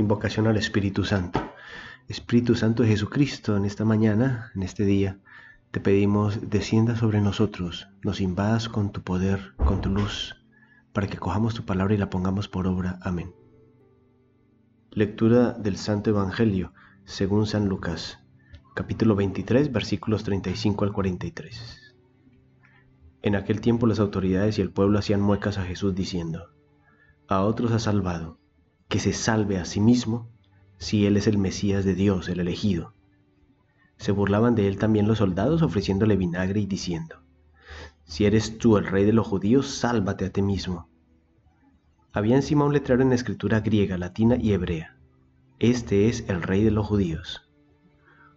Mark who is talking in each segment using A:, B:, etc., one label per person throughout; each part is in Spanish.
A: Invocación al Espíritu Santo. Espíritu Santo de Jesucristo, en esta mañana, en este día, te pedimos descienda sobre nosotros, nos invadas con tu poder, con tu luz, para que cojamos tu palabra y la pongamos por obra. Amén. Lectura del Santo Evangelio, según San Lucas, capítulo 23, versículos 35 al 43. En aquel tiempo las autoridades y el pueblo hacían muecas a Jesús diciendo, a otros ha salvado que se salve a sí mismo si él es el Mesías de Dios, el elegido. Se burlaban de él también los soldados ofreciéndole vinagre y diciendo, Si eres tú el rey de los judíos, sálvate a ti mismo. Había encima un letrero en escritura griega, latina y hebrea. Este es el rey de los judíos.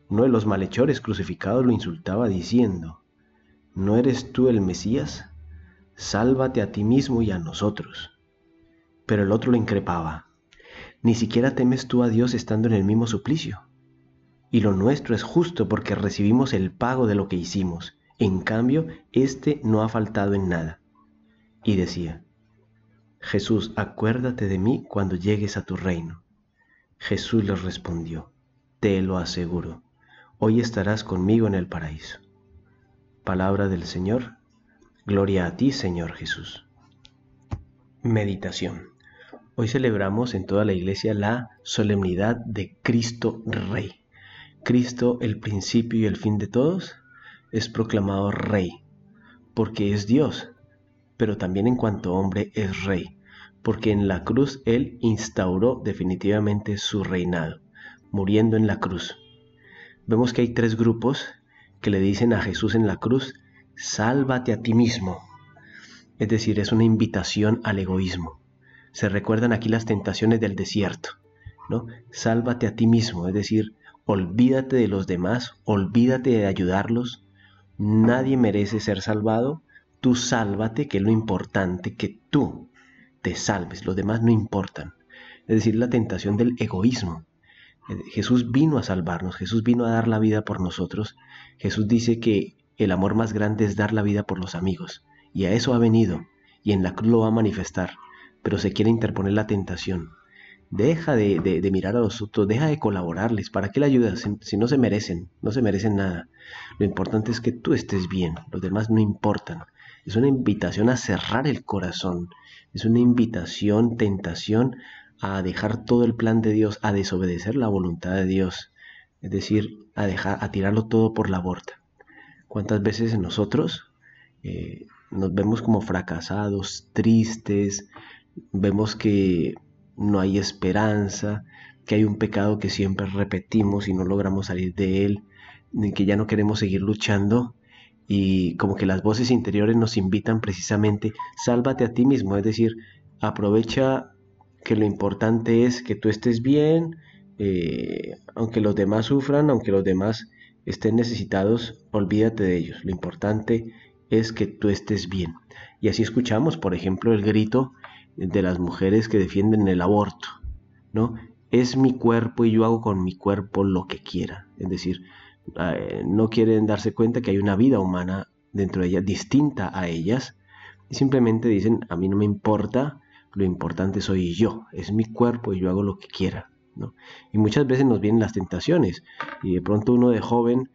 A: Uno de los malhechores crucificados lo insultaba diciendo, ¿No eres tú el Mesías? Sálvate a ti mismo y a nosotros. Pero el otro lo increpaba, ni siquiera temes tú a Dios estando en el mismo suplicio. Y lo nuestro es justo porque recibimos el pago de lo que hicimos. En cambio, éste no ha faltado en nada. Y decía, Jesús, acuérdate de mí cuando llegues a tu reino. Jesús les respondió, te lo aseguro, hoy estarás conmigo en el paraíso. Palabra del Señor, gloria a ti, Señor Jesús. Meditación. Hoy celebramos en toda la iglesia la solemnidad de Cristo Rey. Cristo, el principio y el fin de todos, es proclamado Rey, porque es Dios, pero también en cuanto hombre es Rey, porque en la cruz Él instauró definitivamente su reinado, muriendo en la cruz. Vemos que hay tres grupos que le dicen a Jesús en la cruz, sálvate a ti mismo. Es decir, es una invitación al egoísmo se recuerdan aquí las tentaciones del desierto, ¿no? Sálvate a ti mismo, es decir, olvídate de los demás, olvídate de ayudarlos, nadie merece ser salvado, tú sálvate, que es lo importante, que tú te salves, los demás no importan. Es decir, la tentación del egoísmo. Eh, Jesús vino a salvarnos, Jesús vino a dar la vida por nosotros. Jesús dice que el amor más grande es dar la vida por los amigos. Y a eso ha venido, y en la cruz lo va a manifestar pero se quiere interponer la tentación. Deja de, mirar a los otros, deja de colaborarles. ¿Para qué le ayudas si no se merecen? No se merecen nada. Lo importante es que tú estés bien, los demás no importan. Es una invitación a cerrar el corazón, es una invitación, tentación a dejar todo el plan de Dios, a desobedecer la voluntad de Dios, es decir, a dejar, a tirarlo todo por la borda. ¿Cuántas veces nosotros eh, nos vemos como fracasados, tristes, vemos que no hay esperanza, que hay un pecado que siempre repetimos y no logramos salir de él, que ya no queremos seguir luchando y como que las voces interiores nos invitan precisamente, sálvate a ti mismo, es decir, aprovecha que lo importante es que tú estés bien, eh, aunque los demás sufran, aunque los demás estén necesitados, olvídate de ellos, lo importante es que tú estés bien. Y así escuchamos, por ejemplo, el grito de las mujeres que defienden el aborto, ¿no? Es mi cuerpo y yo hago con mi cuerpo lo que quiera. Es decir, eh, no quieren darse cuenta que hay una vida humana dentro de ellas distinta a ellas y simplemente dicen, a mí no me importa, lo importante soy yo, es mi cuerpo y yo hago lo que quiera. Y muchas veces nos vienen las tentaciones y de pronto uno de joven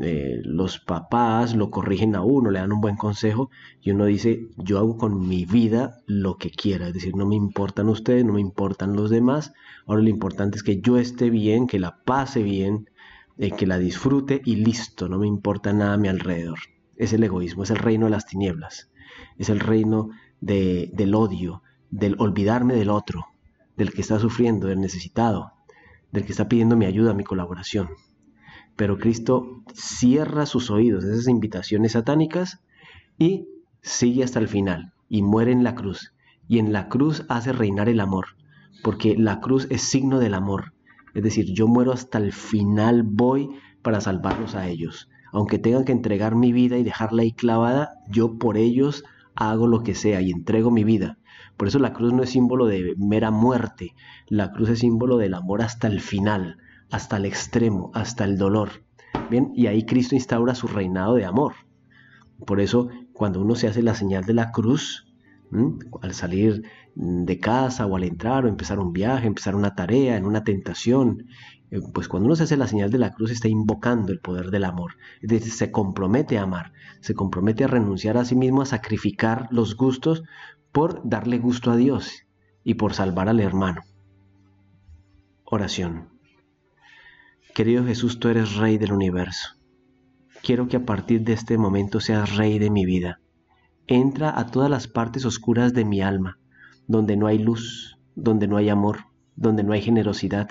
A: eh, los papás lo corrigen a uno, le dan un buen consejo y uno dice, yo hago con mi vida lo que quiera, es decir, no me importan ustedes, no me importan los demás, ahora lo importante es que yo esté bien, que la pase bien, eh, que la disfrute y listo, no me importa nada a mi alrededor. Es el egoísmo, es el reino de las tinieblas, es el reino del odio, del olvidarme del otro, del que está sufriendo, del necesitado, del que está pidiendo mi ayuda, mi colaboración. Pero Cristo cierra sus oídos esas invitaciones satánicas y sigue hasta el final y muere en la cruz. Y en la cruz hace reinar el amor, porque la cruz es signo del amor. Es decir, yo muero hasta el final, voy para salvarlos a ellos. Aunque tengan que entregar mi vida y dejarla ahí clavada, yo por ellos hago lo que sea y entrego mi vida. Por eso la cruz no es símbolo de mera muerte, la cruz es símbolo del amor hasta el final, hasta el extremo, hasta el dolor. Bien, y ahí Cristo instaura su reinado de amor. Por eso, cuando uno se hace la señal de la cruz, al salir de casa o al entrar o empezar un viaje, empezar una tarea, en una tentación. Eh, pues cuando uno se hace la señal de la cruz está invocando el poder del amor. Es decir, se compromete a amar, se compromete a renunciar a sí mismo, a sacrificar los gustos por darle gusto a Dios y por salvar al hermano. Oración. Querido Jesús, tú eres Rey del universo. Quiero que a partir de este momento seas Rey de mi vida entra a todas las partes oscuras de mi alma, donde no hay luz, donde no hay amor, donde no hay generosidad,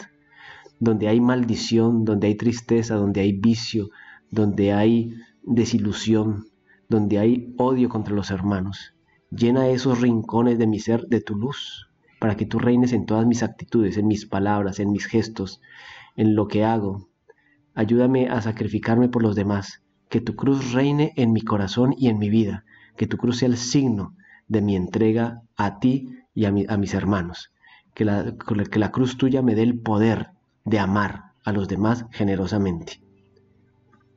A: donde hay maldición, donde hay tristeza, donde hay vicio, donde hay desilusión, donde hay odio contra los hermanos. Llena esos rincones de mi ser de tu luz, para que tú reines en todas mis actitudes, en mis palabras, en mis gestos, en lo que hago. Ayúdame a sacrificarme por los demás, que tu cruz reine en mi corazón y en mi vida, que tu cruz sea el signo de mi entrega a ti y a, mis hermanos. Que la, que la cruz tuya me dé el poder de amar a los demás generosamente.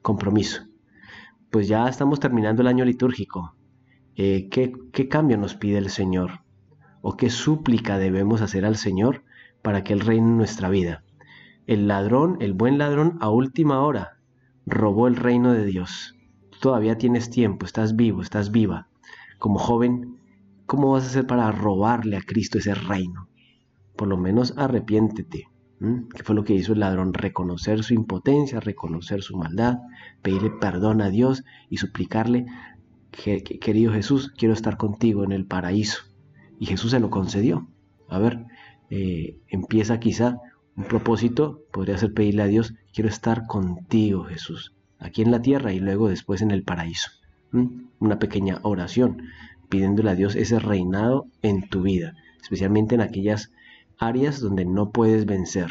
A: Compromiso. Pues ya estamos terminando el año litúrgico. Eh, ¿qué, ¿Qué cambio nos pide el Señor? ¿O qué súplica debemos hacer al Señor para que Él reine en nuestra vida? El ladrón, el buen ladrón, a última hora robó el reino de Dios todavía tienes tiempo, estás vivo, estás viva. Como joven, ¿cómo vas a hacer para robarle a Cristo ese reino? Por lo menos arrepiéntete. ¿Qué fue lo que hizo el ladrón? Reconocer su impotencia, reconocer su maldad, pedirle perdón a Dios y suplicarle, querido Jesús, quiero estar contigo en el paraíso. Y Jesús se lo concedió. A ver, eh, empieza quizá un propósito, podría ser pedirle a Dios, quiero estar contigo Jesús aquí en la tierra y luego después en el paraíso. Una pequeña oración pidiéndole a Dios ese reinado en tu vida, especialmente en aquellas áreas donde no puedes vencer,